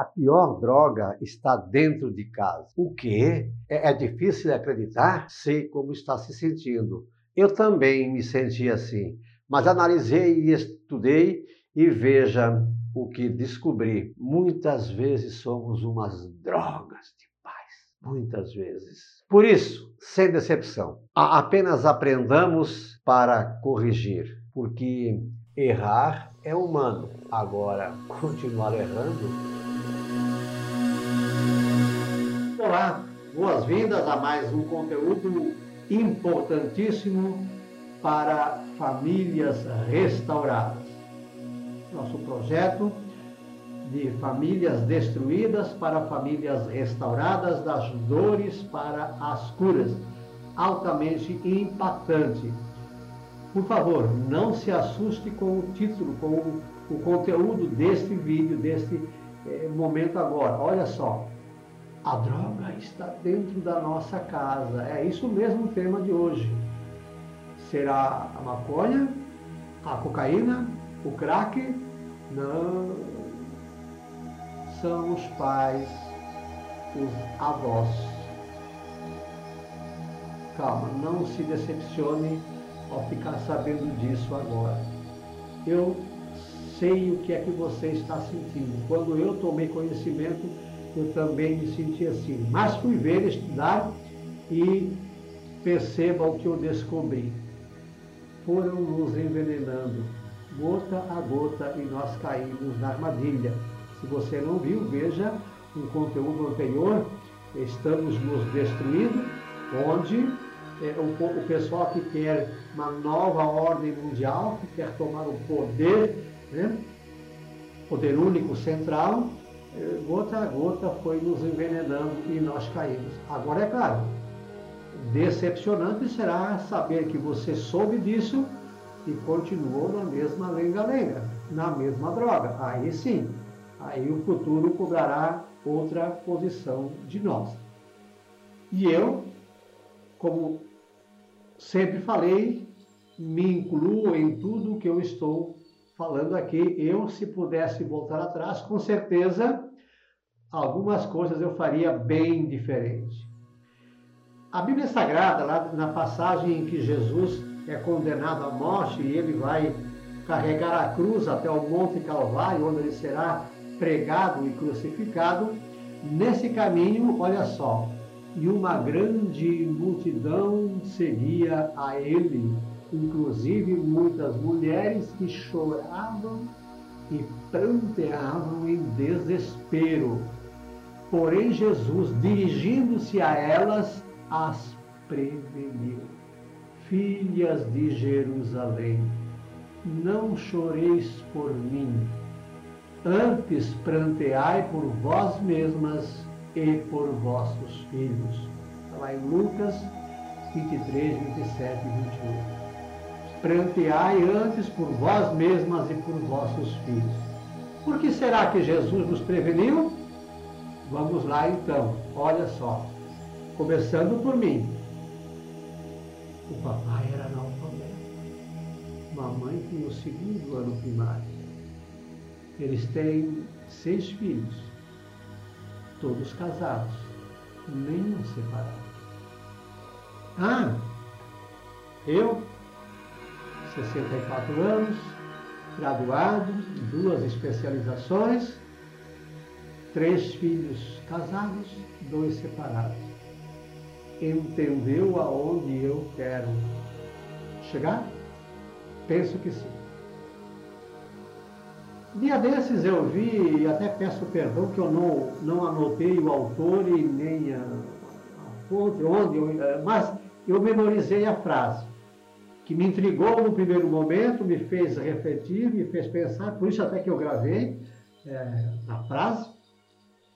A pior droga está dentro de casa. O quê? É, é difícil acreditar? Sei como está se sentindo. Eu também me senti assim, mas analisei e estudei e veja o que descobri. Muitas vezes somos umas drogas de paz. Muitas vezes. Por isso, sem decepção, apenas aprendamos para corrigir, porque errar é humano. Agora, continuar errando. Olá, boas-vindas a mais um conteúdo importantíssimo para famílias restauradas. Nosso projeto de famílias destruídas para famílias restauradas, das dores para as curas. Altamente impactante. Por favor, não se assuste com o título, com o, conteúdo deste vídeo, deste eh, momento agora. Olha só, a droga está dentro da nossa casa. É isso mesmo o tema de hoje. Será a maconha, a cocaína, o crack? Não. São os pais, os avós. Calma, não se decepcione ao ficar sabendo disso agora. Eu sei o que é que você está sentindo. Quando eu tomei conhecimento, eu também me senti assim. Mas fui ver, estudar e perceba o que eu descobri. Foram nos envenenando, gota a gota, e nós caímos na armadilha. Se você não viu, veja um conteúdo anterior, Estamos nos destruindo, onde é, o, o pessoal que quer uma nova ordem mundial, que quer tomar o poder, né? poder único central, gota a gota foi nos envenenando e nós caímos. Agora é claro, decepcionante será saber que você soube disso e continuou na mesma lenga-lenga, na mesma droga. Aí sim, aí o futuro cobrará outra posição de nós. E eu, como sempre falei, me incluo em tudo que eu estou falando aqui. Eu, se pudesse voltar atrás, com certeza algumas coisas eu faria bem diferente. A Bíblia Sagrada, lá na passagem em que Jesus é condenado à morte e ele vai carregar a cruz até o Monte Calvário, onde ele será pregado e crucificado, nesse caminho, olha só, e uma grande multidão seguia a ele, inclusive muitas mulheres que choravam e pranteavam em desespero. Porém, Jesus, dirigindo-se a elas, as preveniu. Filhas de Jerusalém, não choreis por mim, antes pranteai por vós mesmas e por vossos filhos. Está lá em Lucas 23, 27 e 28. Pranteai antes por vós mesmas e por vossos filhos. Por que será que Jesus nos preveniu? Vamos lá então, olha só. Começando por mim. O papai era analfabeto. Mamãe tinha o segundo ano primário. Eles têm seis filhos todos casados, nenhum separado. Ah, eu, 64 anos, graduado, duas especializações, três filhos casados, dois separados. Entendeu aonde eu quero chegar? Penso que sim. Dia desses eu vi, e até peço perdão que eu não, não anotei o autor e nem a, a fonte, onde, eu, eh, mas eu memorizei a frase, que me intrigou no primeiro momento, me fez refletir, me fez pensar, por isso até que eu gravei é, a frase,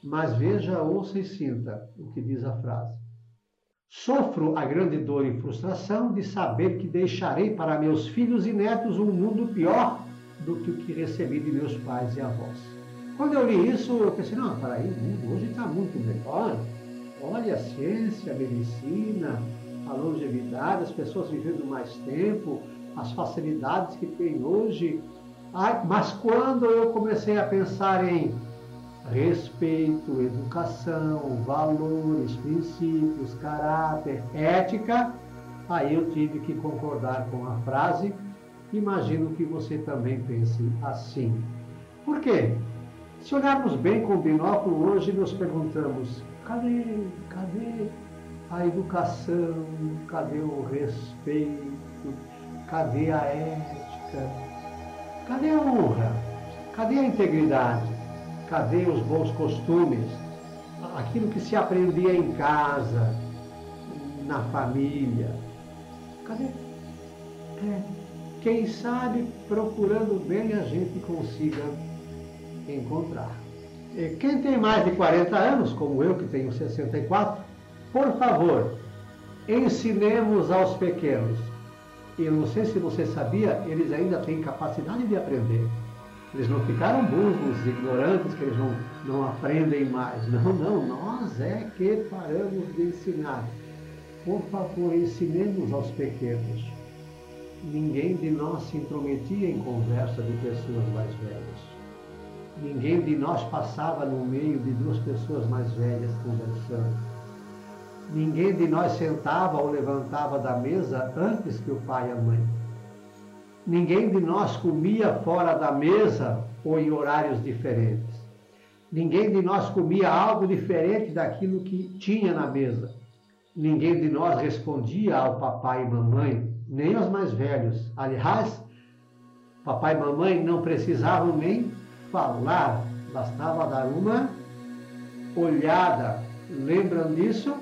mas veja, ouça e sinta o que diz a frase. Sofro a grande dor e frustração de saber que deixarei para meus filhos e netos um mundo pior do que o que recebi de meus pais e avós. Quando eu li isso, eu pensei, não, peraí, o mundo hoje está muito melhor. Olha a ciência, a medicina, a longevidade, as pessoas vivendo mais tempo, as facilidades que tem hoje. mas quando eu comecei a pensar em respeito, educação, valores, princípios, caráter, ética, aí eu tive que concordar com a frase. Imagino que você também pense assim. Por quê? Se olharmos bem com o binóculo hoje, nos perguntamos: cadê, cadê a educação? Cadê o respeito? Cadê a ética? Cadê a honra? Cadê a integridade? Cadê os bons costumes? Aquilo que se aprendia em casa, na família. Cadê? É, quem sabe, procurando bem, a gente consiga encontrar. E quem tem mais de 40 anos, como eu que tenho 64, por favor, ensinemos aos pequenos. E eu não sei se você sabia, eles ainda têm capacidade de aprender. Eles não ficaram burros, ignorantes, que eles não, não aprendem mais. Não, não, nós é que paramos de ensinar. Por favor, ensinemos aos pequenos. Ninguém de nós se intrometia em conversa de pessoas mais velhas. Ninguém de nós passava no meio de duas pessoas mais velhas conversando. Ninguém de nós sentava ou levantava da mesa antes que o pai e a mãe. Ninguém de nós comia fora da mesa ou em horários diferentes. Ninguém de nós comia algo diferente daquilo que tinha na mesa. Ninguém de nós respondia ao papai e mamãe, nem aos mais velhos. Aliás, papai e mamãe não precisavam nem falar, bastava dar uma olhada. Lembram disso?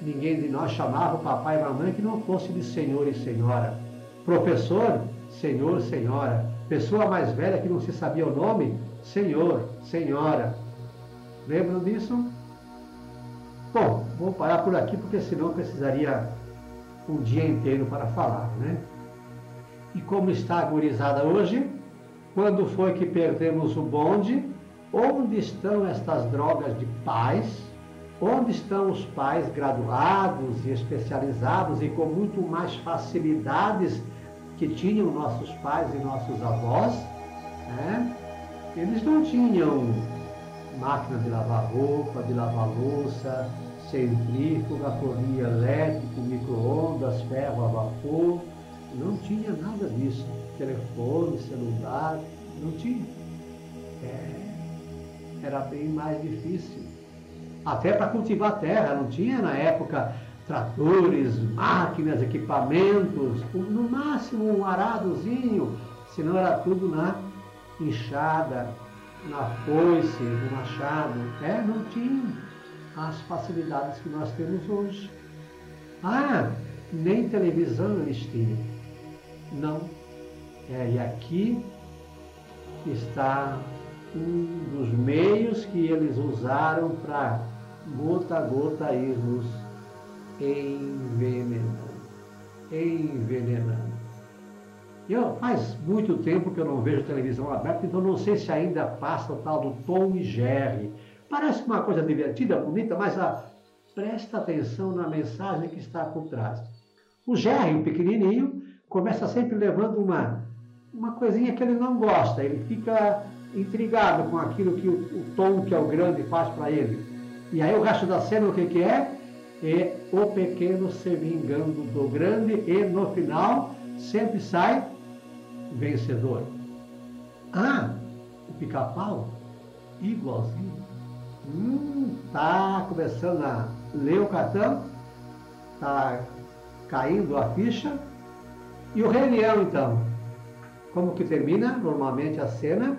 Ninguém de nós chamava o papai e mamãe que não fosse de senhor e senhora. Professor, senhor, senhora. Pessoa mais velha que não se sabia o nome, senhor, senhora. Lembram disso? Bom, vou parar por aqui porque senão precisaria um dia inteiro para falar, né? E como está agorizada hoje? Quando foi que perdemos o bonde? Onde estão estas drogas de paz? Onde estão os pais graduados e especializados e com muito mais facilidades que tinham nossos pais e nossos avós, né? eles não tinham máquina de lavar roupa, de lavar louça, centrífuga, forninho elétrico, micro-ondas, ferro a vapor, não tinha nada disso. Telefone, celular, não tinha. É, era bem mais difícil. Até para cultivar terra, não tinha na época tratores, máquinas, equipamentos, no máximo um aradozinho, senão era tudo na enxada, na foice, no machado. É, não tinha as facilidades que nós temos hoje. Ah, nem televisão eles tinham. Não. É, e aqui está um dos meios que eles usaram para gota a gota irmos envenenando. Envenenando. Eu, faz muito tempo que eu não vejo televisão aberta, então não sei se ainda passa o tal do Tom e Jerry. Parece uma coisa divertida, bonita, mas a, presta atenção na mensagem que está por trás. O Jerry, o pequenininho, começa sempre levando uma, uma coisinha que ele não gosta. Ele fica intrigado com aquilo que o, o Tom, que é o grande, faz para ele. E aí o resto da cena, o que, que é? E o pequeno se vingando do grande e no final sempre sai vencedor. Ah, o pica-pau, igualzinho. Hum, tá começando a ler o cartão, tá caindo a ficha. E o Rei Leão, então? Como que termina normalmente a cena?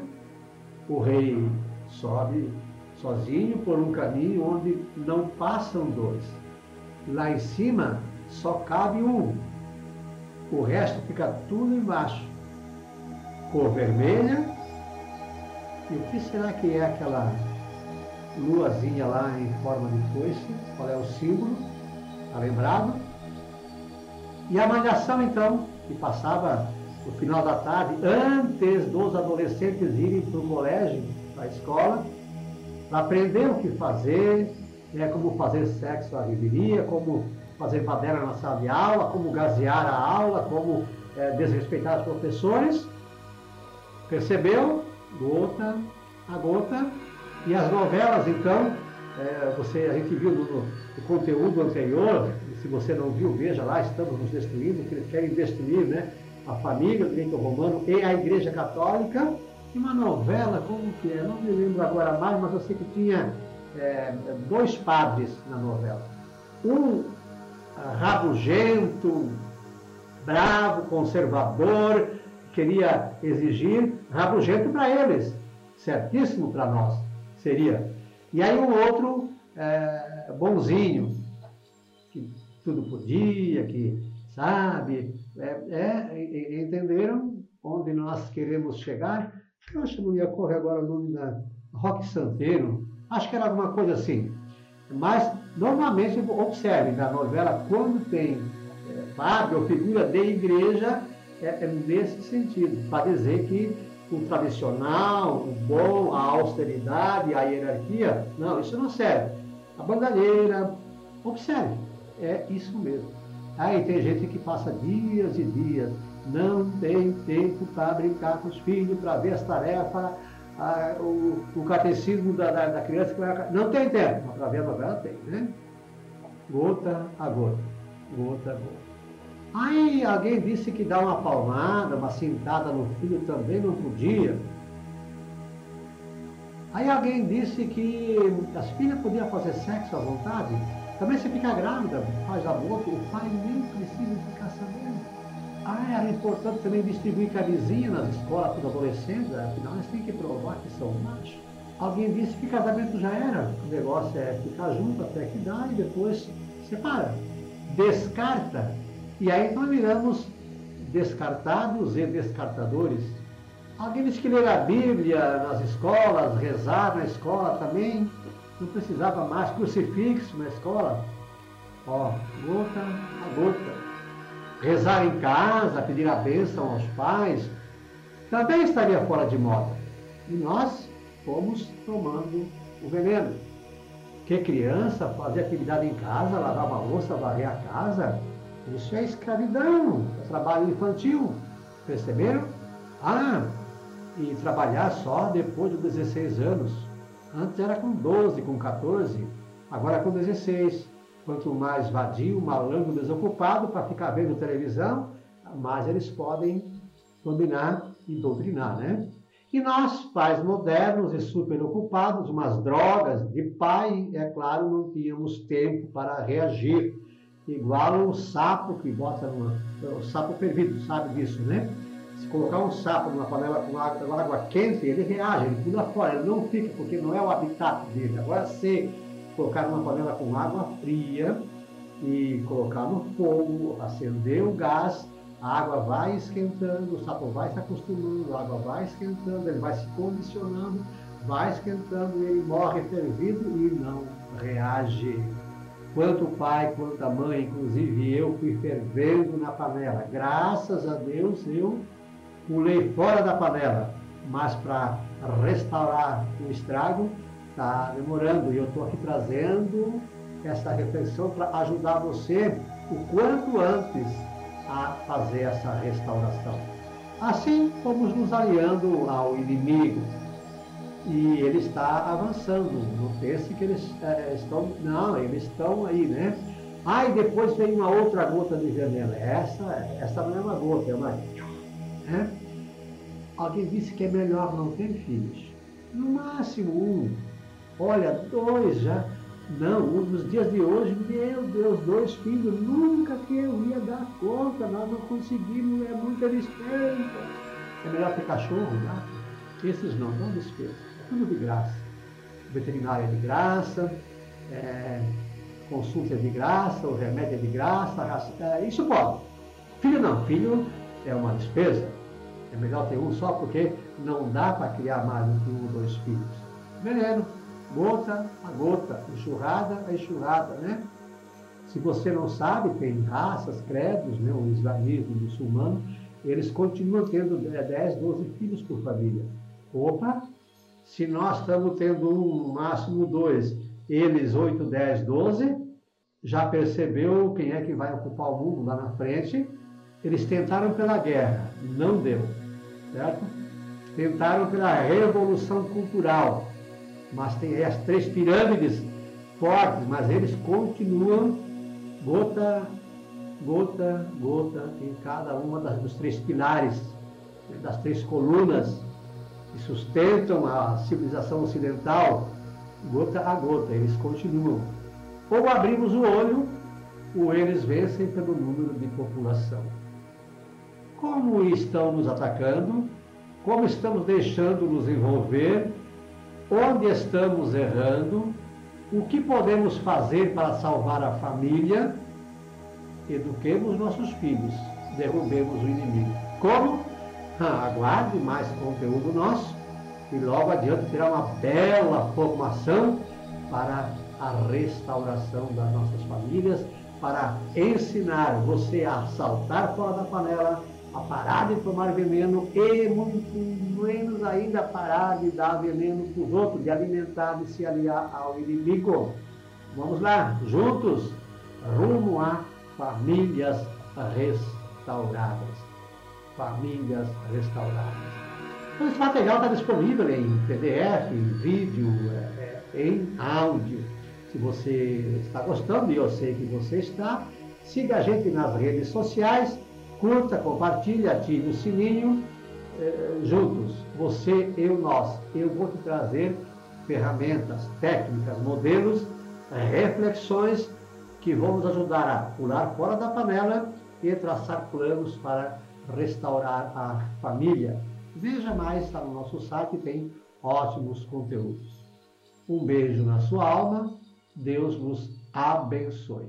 O rei sobe sozinho por um caminho onde não passam dois lá em cima só cabe um. O resto fica tudo embaixo. Cor vermelha. E o que será que é aquela luazinha lá em forma de foice? Qual é o símbolo? Está lembrado? E a malhação então, que passava no final da tarde, antes dos adolescentes irem para o colégio, para a escola, para aprender o que fazer, né, como fazer sexo à viveria, como fazer baderna na sala de aula, como gasear a aula, como é, desrespeitar os professores. Percebeu? Gota a gota E as novelas, então, é, você, a gente viu no, no, conteúdo anterior, se você não viu, veja lá, estamos nos destruindo, que eles querem destruir né, a família do reino romano e a igreja católica. E uma novela, como que é? Não me lembro agora mais, mas eu sei que tinha é, dois padres na novela. Um ah, rabugento, bravo, conservador, queria exigir, rabugento para eles, certíssimo para nós seria. E aí o outro é, bonzinho, que tudo podia, que sabe, é, é, entenderam onde nós queremos chegar. Eu acho que não ia correr agora o nome da Roque Santeiro, acho que era alguma coisa assim. Mas, normalmente, observem na novela, quando tem é, padre ou figura de igreja, é, é nesse sentido, para dizer que o tradicional, o bom, a austeridade, a hierarquia, não, isso não serve. A bandalheira, observe, é isso mesmo. Aí tem gente que passa dias e dias, não tem tempo para brincar com os filhos, para ver as tarefas, a, o, o, catecismo da, da, da criança vai. Não tem tempo, mas para ver a novela tem, né? Gota a gota, gota a gota. Aí alguém disse que dar uma palmada, uma cintada no filho também não podia. Aí alguém disse que as filhas podiam fazer sexo à vontade. Também se fica grávida, faz aborto, o pai nem precisa ficar sabendo. Ah, era importante também distribuir camisinha nas escolas para os adolescentes, afinal eles têm que provar que são machos. Alguém disse que casamento já era, o negócio é ficar junto até que dá e depois separa. Descarta. E aí nós viramos descartados e descartadores. Alguém disse que ler a Bíblia nas escolas, rezar na escola também, não precisava mais crucifixo na escola. Ó, gota a gota rezar em casa, pedir a bênção aos pais, também estaria fora de moda. E nós fomos tomando o veneno. Que criança fazer atividade em casa, lavar uma louça, varrer a casa, isso é escravidão, é trabalho infantil. Perceberam? Ah, e trabalhar só depois de 16 anos. Antes era com 12, com 14, agora com 16. Quanto mais vadio, malandro, desocupado para ficar vendo televisão, mais eles podem dominar e doutrinar, né? E nós, pais modernos e super ocupados, umas drogas de pai, é claro, não tínhamos tempo para reagir. Igual o sapo que bota numa. O sapo perdido, sabe disso, né? Se colocar um sapo numa panela com água, água quente, ele reage, ele pula fora, ele não fica, porque não é o habitat dele. Agora, se colocar numa panela com água fria e colocar no fogo, acender o gás, a água vai esquentando, o sapo vai se acostumando, a água vai esquentando, ele vai se condicionando, vai esquentando e ele morre fervido e não reage. Quanto o pai, quanto a mãe, inclusive eu, fui fervendo na panela. Graças a Deus eu pulei fora da panela, mas para restaurar o estrago, está demorando e eu estou aqui trazendo essa reflexão para ajudar você o quanto antes a fazer essa restauração. Assim, fomos nos aliando ao inimigo e ele está avançando. Não pense que eles é, estão. Não, eles estão aí, né? Ah, e depois vem uma outra gota de veneno. Essa, essa não é uma gota, é uma. Né? Alguém disse que é melhor não ter filhos. No máximo um Olha, dois já. Não, nos dias de hoje, meu Deus, dois filhos, nunca que eu ia dar conta, nós não conseguimos, é muita despesa. É melhor ter cachorro, gato? Esses não, não despesa. Tudo de graça. Veterinária é de graça, é, consulta é de graça, o remédio é de graça, é, isso pode. Filho não, filho é uma despesa. É melhor ter um só porque não dá para criar mais um ou dois filhos. Veneno gota a gota, enxurrada a enxurrada, né? Se você não sabe, tem raças, credos, né? o islamismo, o muçulmano, eles continuam tendo 10, 12 filhos por família. Opa! Se nós estamos tendo um, no máximo dois, eles 8, 10, 12, já percebeu quem é que vai ocupar o mundo lá na frente? Eles tentaram pela guerra, não deu, certo? Tentaram pela revolução cultural, mas tem as três pirâmides fortes, mas eles continuam gota, gota, gota em cada uma das, dos três pilares, das três colunas que sustentam a civilização ocidental, gota a gota, eles continuam. Ou abrimos o olho, ou eles vencem pelo número de população. Como estão nos atacando? Como estamos deixando nos envolver? Onde estamos errando? O que podemos fazer para salvar a família? Eduquemos nossos filhos, derrubemos o inimigo. Como? Ah, aguarde mais conteúdo nosso e logo adiante terá uma bela formação para a restauração das nossas famílias, para ensinar você a saltar fora da panela, a parar de tomar veneno e muito menos ainda parar de dar veneno para os outros, de alimentar, de se aliar ao inimigo. Vamos lá, juntos, rumo a famílias restauradas. Famílias restauradas. Então, esse material está disponível em PDF, em vídeo, é, é, em áudio. Se você está gostando, e eu sei que você está, siga a gente nas redes sociais, curta, compartilhe, ative o sininho, é, juntos, você, eu, nós. Eu vou te trazer ferramentas, técnicas, modelos, reflexões que vão nos ajudar a pular fora da panela e traçar planos para restaurar a família. Veja mais, está no nosso site, tem ótimos conteúdos. Um beijo na sua alma, Deus nos abençoe.